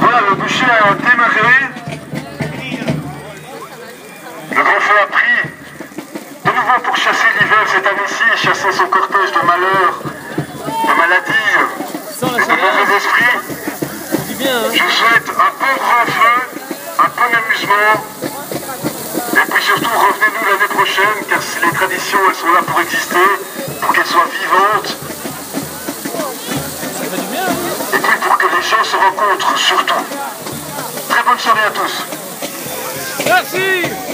Voilà, le boucher a démarré. Le grand feu a pris. De nouveau pour chasser l'hiver cette année-ci, chasser son cortège de malheurs, de maladies, de mauvais esprits. Je vous souhaite un bon grand feu, un bon amusement. Elles sont là pour exister, pour qu'elles soient vivantes. Et puis pour que les gens se rencontrent, surtout. Très bonne soirée à tous. Merci